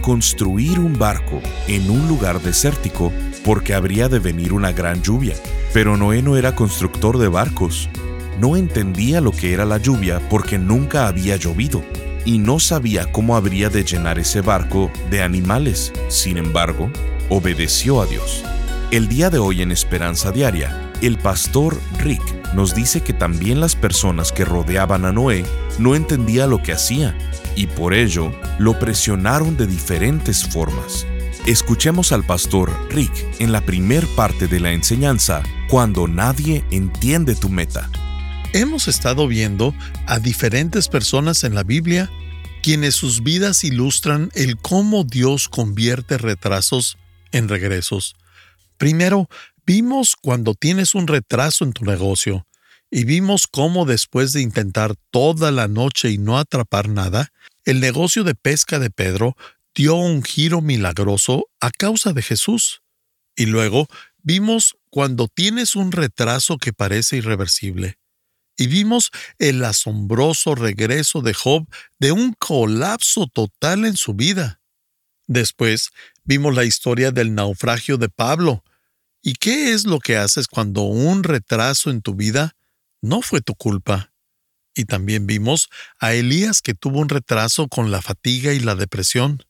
construir un barco en un lugar desértico porque habría de venir una gran lluvia. Pero Noé no era constructor de barcos. No entendía lo que era la lluvia porque nunca había llovido y no sabía cómo habría de llenar ese barco de animales. Sin embargo, obedeció a Dios. El día de hoy en Esperanza Diaria, el pastor Rick nos dice que también las personas que rodeaban a Noé no entendían lo que hacía y por ello lo presionaron de diferentes formas. Escuchemos al pastor Rick en la primer parte de la enseñanza, Cuando nadie entiende tu meta. Hemos estado viendo a diferentes personas en la Biblia quienes sus vidas ilustran el cómo Dios convierte retrasos en regresos. Primero, vimos cuando tienes un retraso en tu negocio, y vimos cómo después de intentar toda la noche y no atrapar nada, el negocio de pesca de Pedro dio un giro milagroso a causa de Jesús. Y luego vimos cuando tienes un retraso que parece irreversible. Y vimos el asombroso regreso de Job de un colapso total en su vida. Después vimos la historia del naufragio de Pablo. ¿Y qué es lo que haces cuando un retraso en tu vida no fue tu culpa? Y también vimos a Elías que tuvo un retraso con la fatiga y la depresión.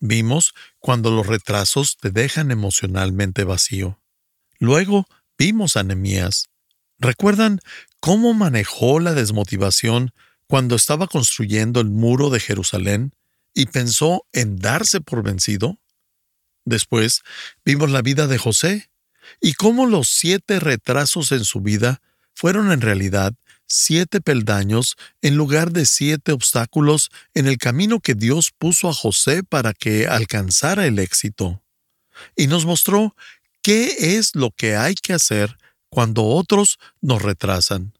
Vimos cuando los retrasos te dejan emocionalmente vacío. Luego vimos a Nehemías. ¿Recuerdan cómo manejó la desmotivación cuando estaba construyendo el muro de Jerusalén y pensó en darse por vencido? Después vimos la vida de José y cómo los siete retrasos en su vida fueron en realidad siete peldaños en lugar de siete obstáculos en el camino que Dios puso a José para que alcanzara el éxito. Y nos mostró qué es lo que hay que hacer cuando otros nos retrasan.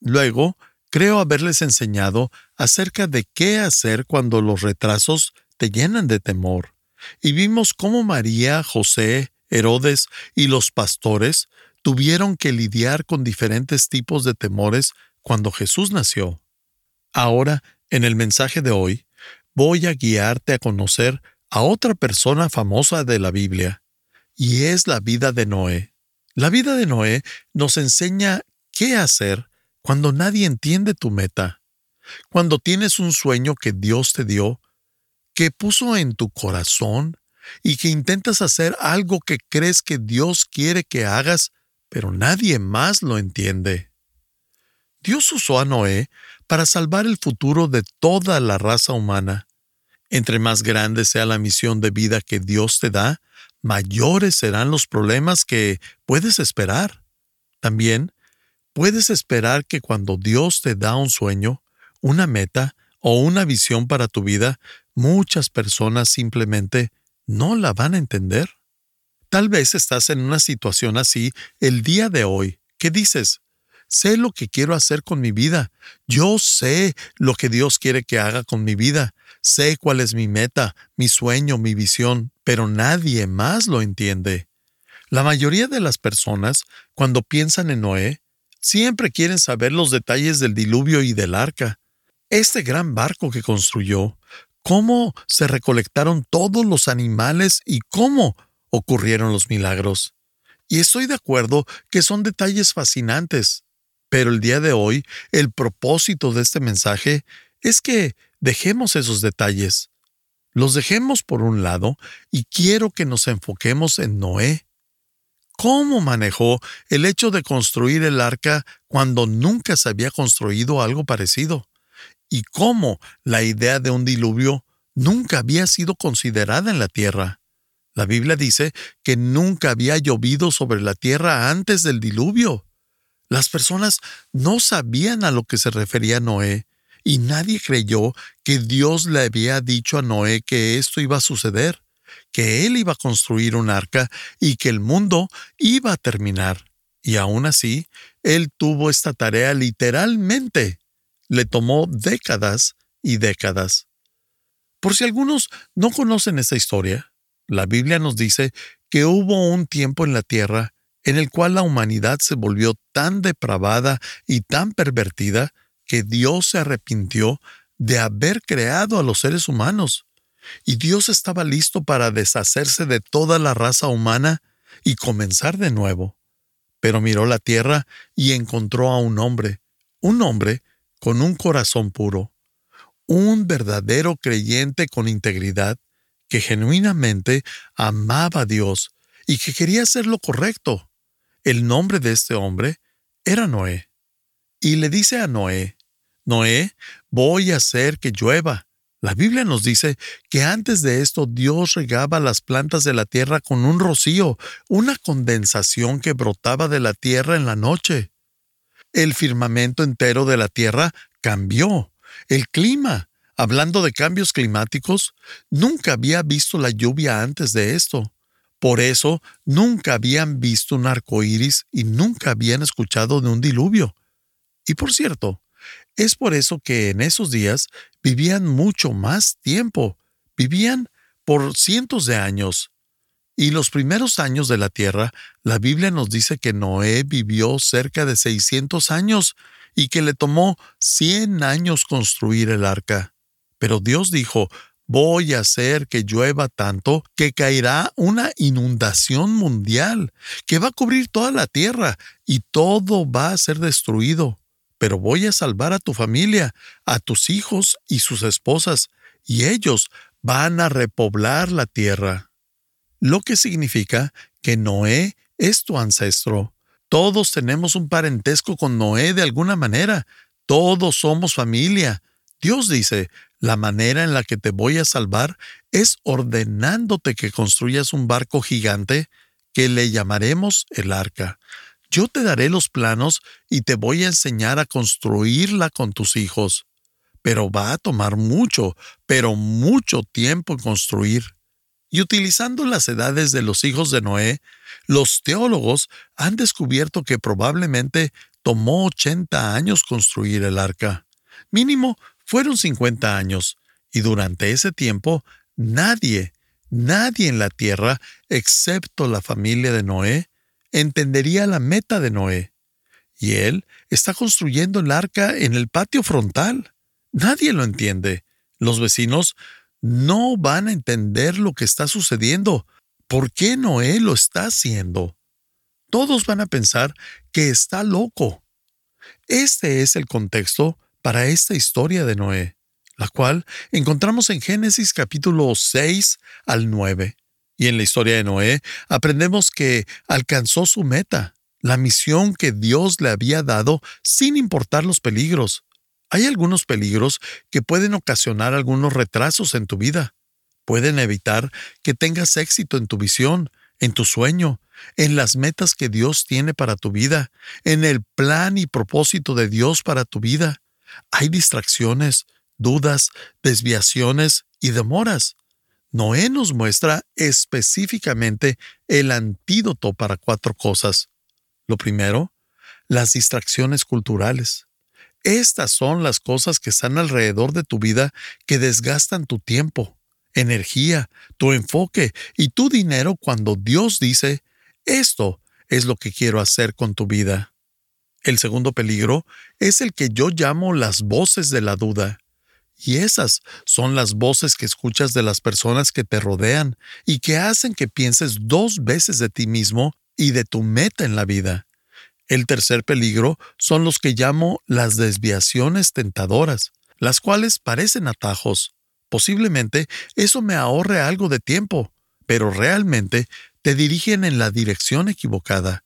Luego, creo haberles enseñado acerca de qué hacer cuando los retrasos te llenan de temor. Y vimos cómo María, José, Herodes y los pastores tuvieron que lidiar con diferentes tipos de temores cuando Jesús nació. Ahora, en el mensaje de hoy, voy a guiarte a conocer a otra persona famosa de la Biblia, y es la vida de Noé. La vida de Noé nos enseña qué hacer cuando nadie entiende tu meta, cuando tienes un sueño que Dios te dio, que puso en tu corazón y que intentas hacer algo que crees que Dios quiere que hagas, pero nadie más lo entiende. Dios usó a Noé para salvar el futuro de toda la raza humana. Entre más grande sea la misión de vida que Dios te da, mayores serán los problemas que puedes esperar. También puedes esperar que cuando Dios te da un sueño, una meta o una visión para tu vida, muchas personas simplemente no la van a entender. Tal vez estás en una situación así el día de hoy, que dices, Sé lo que quiero hacer con mi vida. Yo sé lo que Dios quiere que haga con mi vida. Sé cuál es mi meta, mi sueño, mi visión, pero nadie más lo entiende. La mayoría de las personas, cuando piensan en Noé, siempre quieren saber los detalles del diluvio y del arca. Este gran barco que construyó, cómo se recolectaron todos los animales y cómo ocurrieron los milagros. Y estoy de acuerdo que son detalles fascinantes, pero el día de hoy, el propósito de este mensaje es que dejemos esos detalles. Los dejemos por un lado y quiero que nos enfoquemos en Noé. ¿Cómo manejó el hecho de construir el arca cuando nunca se había construido algo parecido? ¿Y cómo la idea de un diluvio nunca había sido considerada en la tierra? La Biblia dice que nunca había llovido sobre la tierra antes del diluvio. Las personas no sabían a lo que se refería Noé, y nadie creyó que Dios le había dicho a Noé que esto iba a suceder, que él iba a construir un arca y que el mundo iba a terminar. Y aún así, él tuvo esta tarea literalmente. Le tomó décadas y décadas. Por si algunos no conocen esta historia, la Biblia nos dice que hubo un tiempo en la tierra en el cual la humanidad se volvió tan depravada y tan pervertida que Dios se arrepintió de haber creado a los seres humanos. Y Dios estaba listo para deshacerse de toda la raza humana y comenzar de nuevo. Pero miró la tierra y encontró a un hombre, un hombre con un corazón puro, un verdadero creyente con integridad, que genuinamente amaba a Dios y que quería hacer lo correcto. El nombre de este hombre era Noé. Y le dice a Noé, Noé, voy a hacer que llueva. La Biblia nos dice que antes de esto Dios regaba las plantas de la tierra con un rocío, una condensación que brotaba de la tierra en la noche. El firmamento entero de la tierra cambió. El clima, hablando de cambios climáticos, nunca había visto la lluvia antes de esto. Por eso nunca habían visto un arco iris y nunca habían escuchado de un diluvio. Y por cierto, es por eso que en esos días vivían mucho más tiempo, vivían por cientos de años. Y los primeros años de la tierra, la Biblia nos dice que Noé vivió cerca de 600 años y que le tomó 100 años construir el arca. Pero Dios dijo, Voy a hacer que llueva tanto que caerá una inundación mundial que va a cubrir toda la tierra y todo va a ser destruido. Pero voy a salvar a tu familia, a tus hijos y sus esposas, y ellos van a repoblar la tierra. Lo que significa que Noé es tu ancestro. Todos tenemos un parentesco con Noé de alguna manera. Todos somos familia. Dios dice, la manera en la que te voy a salvar es ordenándote que construyas un barco gigante que le llamaremos el arca. Yo te daré los planos y te voy a enseñar a construirla con tus hijos. Pero va a tomar mucho, pero mucho tiempo en construir. Y utilizando las edades de los hijos de Noé, los teólogos han descubierto que probablemente tomó 80 años construir el arca. Mínimo fueron 50 años, y durante ese tiempo nadie, nadie en la tierra, excepto la familia de Noé, entendería la meta de Noé. Y él está construyendo el arca en el patio frontal. Nadie lo entiende. Los vecinos no van a entender lo que está sucediendo. ¿Por qué Noé lo está haciendo? Todos van a pensar que está loco. Este es el contexto para esta historia de Noé, la cual encontramos en Génesis capítulo 6 al 9. Y en la historia de Noé aprendemos que alcanzó su meta, la misión que Dios le había dado sin importar los peligros. Hay algunos peligros que pueden ocasionar algunos retrasos en tu vida. Pueden evitar que tengas éxito en tu visión, en tu sueño, en las metas que Dios tiene para tu vida, en el plan y propósito de Dios para tu vida. Hay distracciones, dudas, desviaciones y demoras. Noé nos muestra específicamente el antídoto para cuatro cosas. Lo primero, las distracciones culturales. Estas son las cosas que están alrededor de tu vida que desgastan tu tiempo, energía, tu enfoque y tu dinero cuando Dios dice, esto es lo que quiero hacer con tu vida. El segundo peligro es el que yo llamo las voces de la duda. Y esas son las voces que escuchas de las personas que te rodean y que hacen que pienses dos veces de ti mismo y de tu meta en la vida. El tercer peligro son los que llamo las desviaciones tentadoras, las cuales parecen atajos. Posiblemente eso me ahorre algo de tiempo, pero realmente te dirigen en la dirección equivocada.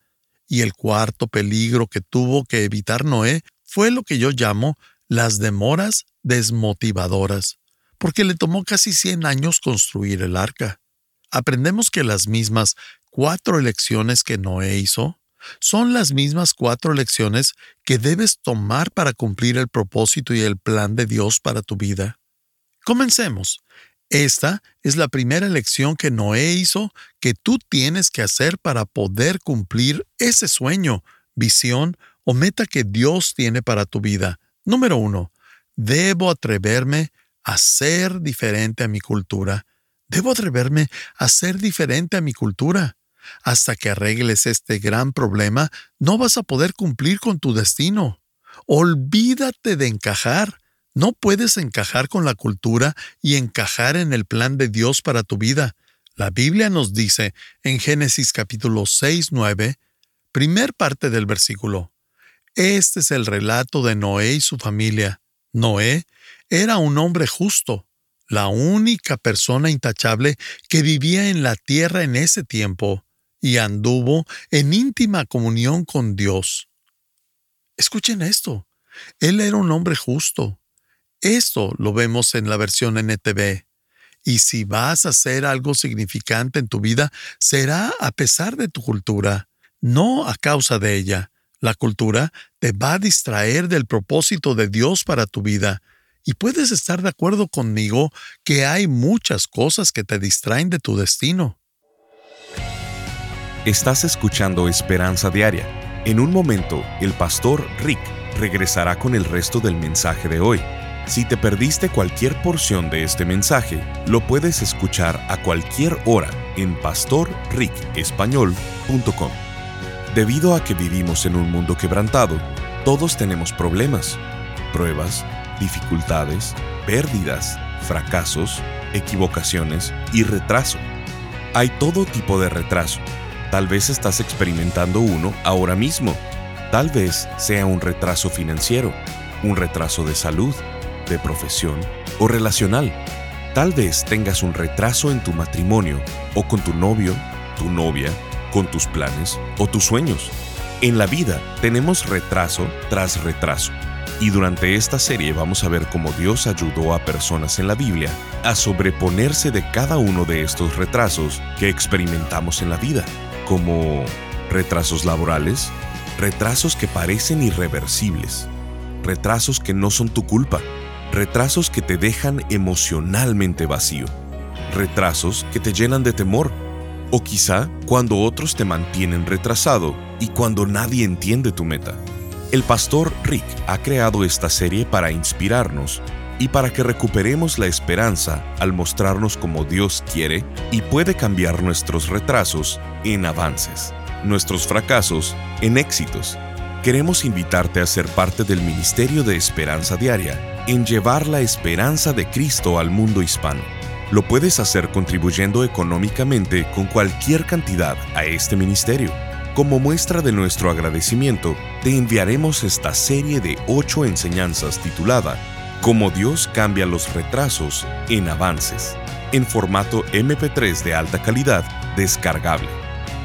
Y el cuarto peligro que tuvo que evitar Noé fue lo que yo llamo las demoras desmotivadoras, porque le tomó casi 100 años construir el arca. Aprendemos que las mismas cuatro elecciones que Noé hizo son las mismas cuatro lecciones que debes tomar para cumplir el propósito y el plan de Dios para tu vida. Comencemos. Esta es la primera lección que Noé hizo que tú tienes que hacer para poder cumplir ese sueño, visión o meta que Dios tiene para tu vida. Número uno, debo atreverme a ser diferente a mi cultura. Debo atreverme a ser diferente a mi cultura. Hasta que arregles este gran problema, no vas a poder cumplir con tu destino. Olvídate de encajar. No puedes encajar con la cultura y encajar en el plan de Dios para tu vida. La Biblia nos dice en Génesis capítulo 6, 9, primer parte del versículo. Este es el relato de Noé y su familia. Noé era un hombre justo, la única persona intachable que vivía en la tierra en ese tiempo, y anduvo en íntima comunión con Dios. Escuchen esto. Él era un hombre justo, esto lo vemos en la versión NTV. Y si vas a hacer algo significante en tu vida, será a pesar de tu cultura, no a causa de ella. La cultura te va a distraer del propósito de Dios para tu vida. Y puedes estar de acuerdo conmigo que hay muchas cosas que te distraen de tu destino. Estás escuchando Esperanza Diaria. En un momento, el pastor Rick regresará con el resto del mensaje de hoy. Si te perdiste cualquier porción de este mensaje, lo puedes escuchar a cualquier hora en pastorricespañol.com. Debido a que vivimos en un mundo quebrantado, todos tenemos problemas, pruebas, dificultades, pérdidas, fracasos, equivocaciones y retraso. Hay todo tipo de retraso. Tal vez estás experimentando uno ahora mismo. Tal vez sea un retraso financiero, un retraso de salud, de profesión o relacional. Tal vez tengas un retraso en tu matrimonio o con tu novio, tu novia, con tus planes o tus sueños. En la vida tenemos retraso tras retraso. Y durante esta serie vamos a ver cómo Dios ayudó a personas en la Biblia a sobreponerse de cada uno de estos retrasos que experimentamos en la vida, como retrasos laborales, retrasos que parecen irreversibles, retrasos que no son tu culpa, retrasos que te dejan emocionalmente vacío, retrasos que te llenan de temor, o quizá cuando otros te mantienen retrasado y cuando nadie entiende tu meta. El pastor Rick ha creado esta serie para inspirarnos y para que recuperemos la esperanza al mostrarnos cómo Dios quiere y puede cambiar nuestros retrasos en avances, nuestros fracasos en éxitos. Queremos invitarte a ser parte del Ministerio de Esperanza Diaria en llevar la esperanza de Cristo al mundo hispano. Lo puedes hacer contribuyendo económicamente con cualquier cantidad a este ministerio. Como muestra de nuestro agradecimiento, te enviaremos esta serie de ocho enseñanzas titulada Cómo Dios cambia los retrasos en avances, en formato MP3 de alta calidad descargable.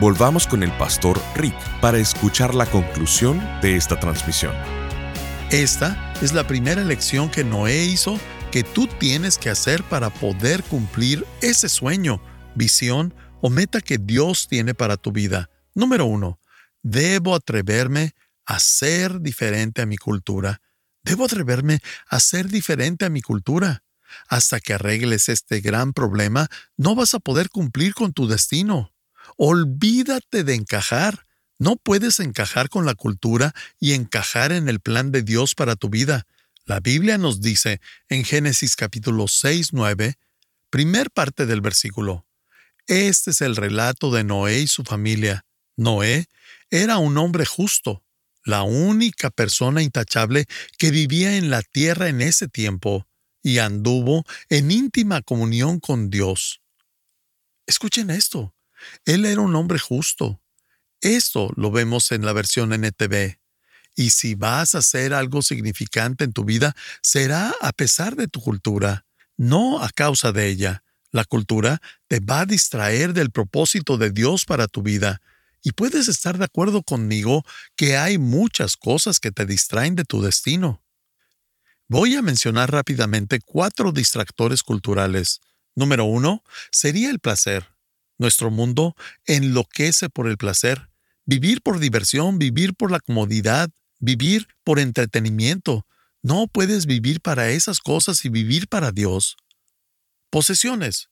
volvamos con el pastor Rick para escuchar la conclusión de esta transmisión. Esta es la primera lección que Noé hizo que tú tienes que hacer para poder cumplir ese sueño, visión o meta que Dios tiene para tu vida. Número uno, debo atreverme a ser diferente a mi cultura. Debo atreverme a ser diferente a mi cultura. Hasta que arregles este gran problema, no vas a poder cumplir con tu destino. Olvídate de encajar. No puedes encajar con la cultura y encajar en el plan de Dios para tu vida. La Biblia nos dice en Génesis capítulo 6, 9, primer parte del versículo. Este es el relato de Noé y su familia. Noé era un hombre justo, la única persona intachable que vivía en la tierra en ese tiempo, y anduvo en íntima comunión con Dios. Escuchen esto. Él era un hombre justo, esto lo vemos en la versión NTV. Y si vas a hacer algo significante en tu vida, será a pesar de tu cultura, no a causa de ella. La cultura te va a distraer del propósito de Dios para tu vida, y puedes estar de acuerdo conmigo que hay muchas cosas que te distraen de tu destino. Voy a mencionar rápidamente cuatro distractores culturales. Número uno sería el placer. Nuestro mundo enloquece por el placer. Vivir por diversión, vivir por la comodidad, vivir por entretenimiento. No puedes vivir para esas cosas y vivir para Dios. Posesiones.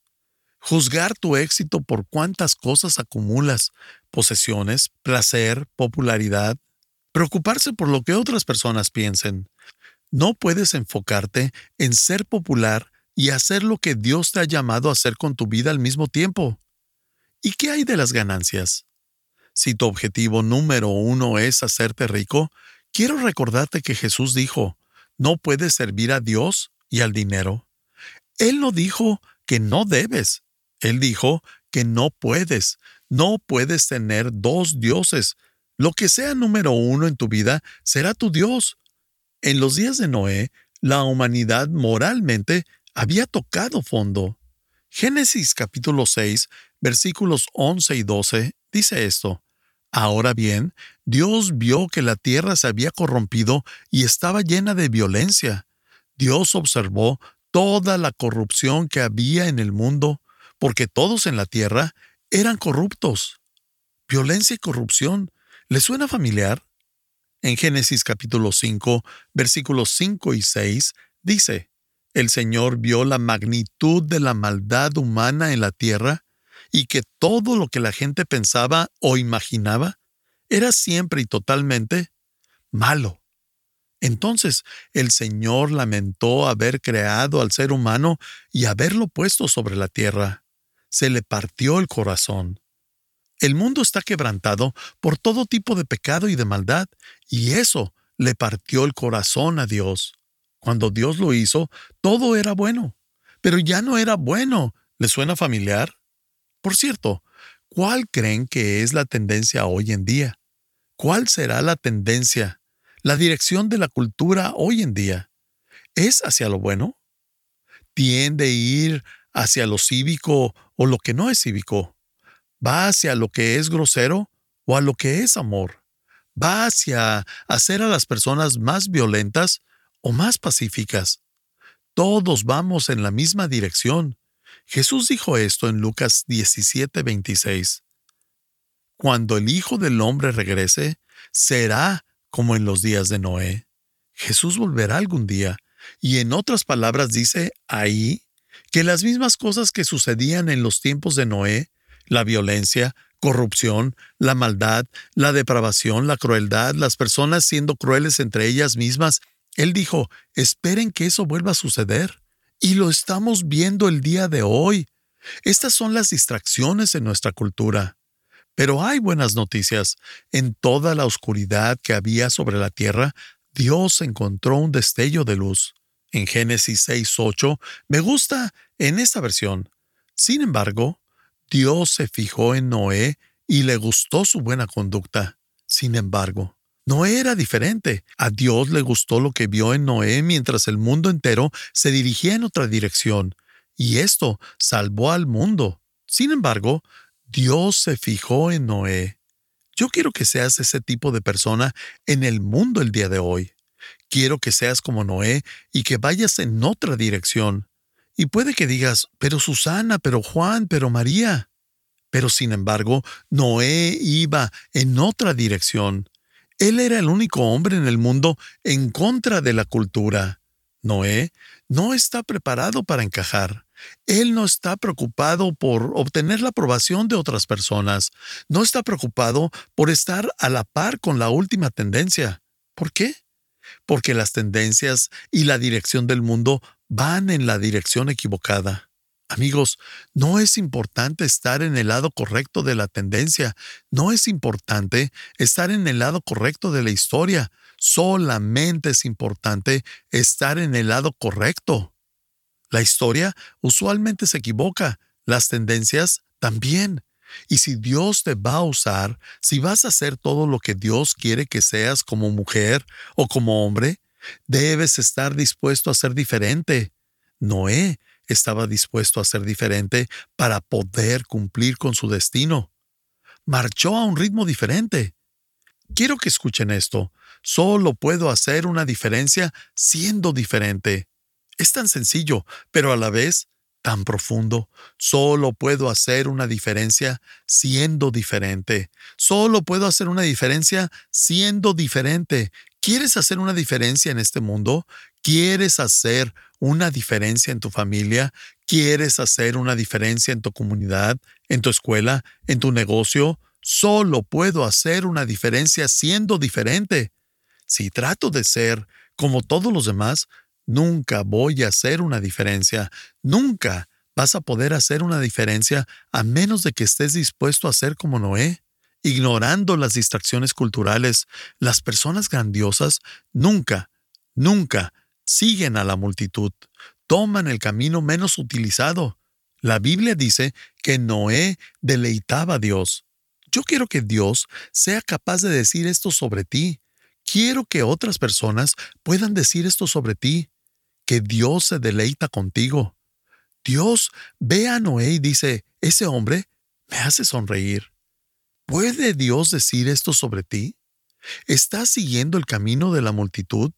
Juzgar tu éxito por cuántas cosas acumulas. Posesiones, placer, popularidad. Preocuparse por lo que otras personas piensen. No puedes enfocarte en ser popular y hacer lo que Dios te ha llamado a hacer con tu vida al mismo tiempo. ¿Y qué hay de las ganancias? Si tu objetivo número uno es hacerte rico, quiero recordarte que Jesús dijo, no puedes servir a Dios y al dinero. Él no dijo que no debes. Él dijo que no puedes. No puedes tener dos dioses. Lo que sea número uno en tu vida será tu Dios. En los días de Noé, la humanidad moralmente había tocado fondo. Génesis capítulo 6, versículos 11 y 12 dice esto. Ahora bien, Dios vio que la tierra se había corrompido y estaba llena de violencia. Dios observó toda la corrupción que había en el mundo, porque todos en la tierra eran corruptos. Violencia y corrupción. ¿Le suena familiar? En Génesis capítulo 5, versículos 5 y 6, dice, El Señor vio la magnitud de la maldad humana en la tierra y que todo lo que la gente pensaba o imaginaba era siempre y totalmente malo. Entonces el Señor lamentó haber creado al ser humano y haberlo puesto sobre la tierra. Se le partió el corazón. El mundo está quebrantado por todo tipo de pecado y de maldad, y eso le partió el corazón a Dios. Cuando Dios lo hizo, todo era bueno, pero ya no era bueno. ¿Le suena familiar? Por cierto, ¿cuál creen que es la tendencia hoy en día? ¿Cuál será la tendencia la dirección de la cultura hoy en día es hacia lo bueno? ¿Tiende a ir hacia lo cívico o lo que no es cívico? ¿Va hacia lo que es grosero o a lo que es amor? ¿Va hacia hacer a las personas más violentas o más pacíficas? Todos vamos en la misma dirección. Jesús dijo esto en Lucas 17:26. Cuando el Hijo del Hombre regrese, será como en los días de Noé. Jesús volverá algún día, y en otras palabras dice ahí que las mismas cosas que sucedían en los tiempos de Noé, la violencia, corrupción, la maldad, la depravación, la crueldad, las personas siendo crueles entre ellas mismas, Él dijo, esperen que eso vuelva a suceder. Y lo estamos viendo el día de hoy. Estas son las distracciones en nuestra cultura. Pero hay buenas noticias. En toda la oscuridad que había sobre la tierra, Dios encontró un destello de luz. En Génesis 6.8 me gusta en esta versión. Sin embargo, Dios se fijó en Noé y le gustó su buena conducta. Sin embargo, Noé era diferente. A Dios le gustó lo que vio en Noé mientras el mundo entero se dirigía en otra dirección, y esto salvó al mundo. Sin embargo, Dios se fijó en Noé. Yo quiero que seas ese tipo de persona en el mundo el día de hoy. Quiero que seas como Noé y que vayas en otra dirección. Y puede que digas, pero Susana, pero Juan, pero María. Pero sin embargo, Noé iba en otra dirección. Él era el único hombre en el mundo en contra de la cultura. Noé no está preparado para encajar. Él no está preocupado por obtener la aprobación de otras personas. No está preocupado por estar a la par con la última tendencia. ¿Por qué? Porque las tendencias y la dirección del mundo van en la dirección equivocada. Amigos, no es importante estar en el lado correcto de la tendencia, no es importante estar en el lado correcto de la historia, solamente es importante estar en el lado correcto. La historia usualmente se equivoca, las tendencias también. Y si Dios te va a usar, si vas a hacer todo lo que Dios quiere que seas como mujer o como hombre, debes estar dispuesto a ser diferente. Noé estaba dispuesto a ser diferente para poder cumplir con su destino. Marchó a un ritmo diferente. Quiero que escuchen esto. Solo puedo hacer una diferencia siendo diferente. Es tan sencillo, pero a la vez tan profundo. Solo puedo hacer una diferencia siendo diferente. Solo puedo hacer una diferencia siendo diferente. ¿Quieres hacer una diferencia en este mundo? ¿Quieres hacer una diferencia en tu familia? ¿Quieres hacer una diferencia en tu comunidad, en tu escuela, en tu negocio? Solo puedo hacer una diferencia siendo diferente. Si trato de ser como todos los demás, nunca voy a hacer una diferencia. Nunca vas a poder hacer una diferencia a menos de que estés dispuesto a ser como Noé. Ignorando las distracciones culturales, las personas grandiosas nunca, nunca siguen a la multitud. Toman el camino menos utilizado. La Biblia dice que Noé deleitaba a Dios. Yo quiero que Dios sea capaz de decir esto sobre ti. Quiero que otras personas puedan decir esto sobre ti, que Dios se deleita contigo. Dios ve a Noé y dice, ese hombre me hace sonreír. ¿Puede Dios decir esto sobre ti? ¿Estás siguiendo el camino de la multitud?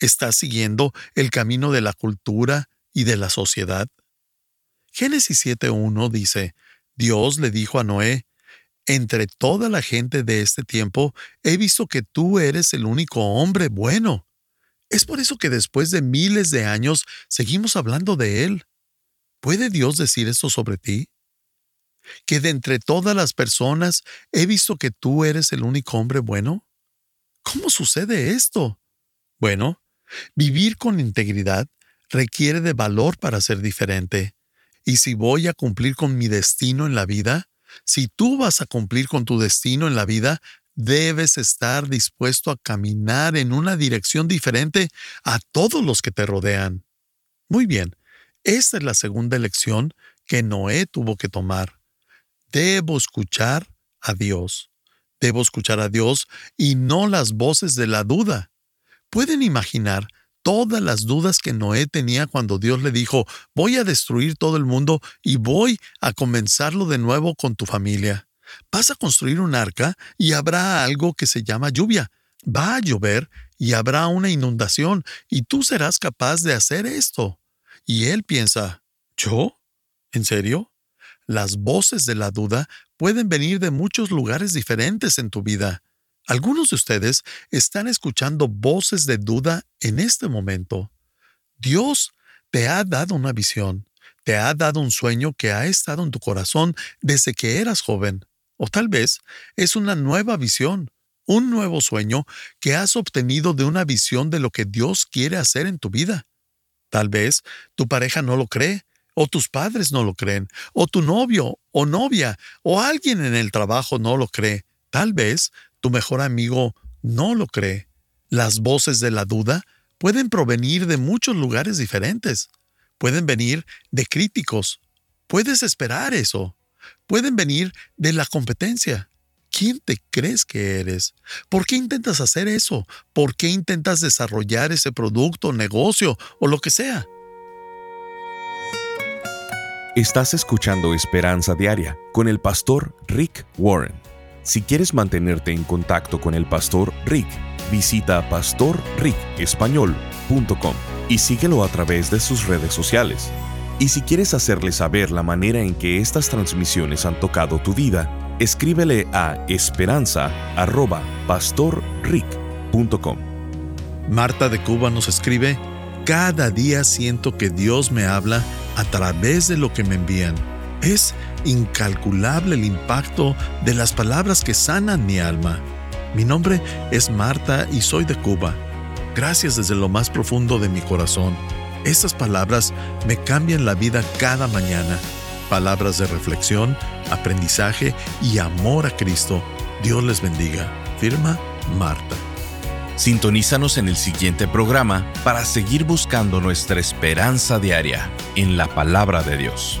¿Estás siguiendo el camino de la cultura y de la sociedad? Génesis 7.1 dice, Dios le dijo a Noé, entre toda la gente de este tiempo, he visto que tú eres el único hombre bueno. Es por eso que después de miles de años seguimos hablando de Él. ¿Puede Dios decir esto sobre ti? ¿Que de entre todas las personas he visto que tú eres el único hombre bueno? ¿Cómo sucede esto? Bueno, vivir con integridad requiere de valor para ser diferente. Y si voy a cumplir con mi destino en la vida, si tú vas a cumplir con tu destino en la vida, debes estar dispuesto a caminar en una dirección diferente a todos los que te rodean. Muy bien, esta es la segunda elección que Noé tuvo que tomar. Debo escuchar a Dios. Debo escuchar a Dios y no las voces de la duda. ¿Pueden imaginar todas las dudas que Noé tenía cuando Dios le dijo, voy a destruir todo el mundo y voy a comenzarlo de nuevo con tu familia. Vas a construir un arca y habrá algo que se llama lluvia. Va a llover y habrá una inundación y tú serás capaz de hacer esto. Y él piensa, ¿yo? ¿En serio? Las voces de la duda pueden venir de muchos lugares diferentes en tu vida. Algunos de ustedes están escuchando voces de duda en este momento. Dios te ha dado una visión, te ha dado un sueño que ha estado en tu corazón desde que eras joven. O tal vez es una nueva visión, un nuevo sueño que has obtenido de una visión de lo que Dios quiere hacer en tu vida. Tal vez tu pareja no lo cree, o tus padres no lo creen, o tu novio o novia, o alguien en el trabajo no lo cree. Tal vez tu mejor amigo no lo cree. Las voces de la duda pueden provenir de muchos lugares diferentes. Pueden venir de críticos. Puedes esperar eso. Pueden venir de la competencia. ¿Quién te crees que eres? ¿Por qué intentas hacer eso? ¿Por qué intentas desarrollar ese producto, negocio o lo que sea? Estás escuchando Esperanza Diaria con el pastor Rick Warren. Si quieres mantenerte en contacto con el pastor Rick, visita pastorricespañol.com y síguelo a través de sus redes sociales. Y si quieres hacerle saber la manera en que estas transmisiones han tocado tu vida, escríbele a esperanza.pastorrick.com. Marta de Cuba nos escribe, Cada día siento que Dios me habla a través de lo que me envían es incalculable el impacto de las palabras que sanan mi alma. Mi nombre es Marta y soy de Cuba. Gracias desde lo más profundo de mi corazón. Estas palabras me cambian la vida cada mañana. Palabras de reflexión, aprendizaje y amor a Cristo. Dios les bendiga. Firma Marta. Sintonízanos en el siguiente programa para seguir buscando nuestra esperanza diaria en la palabra de Dios.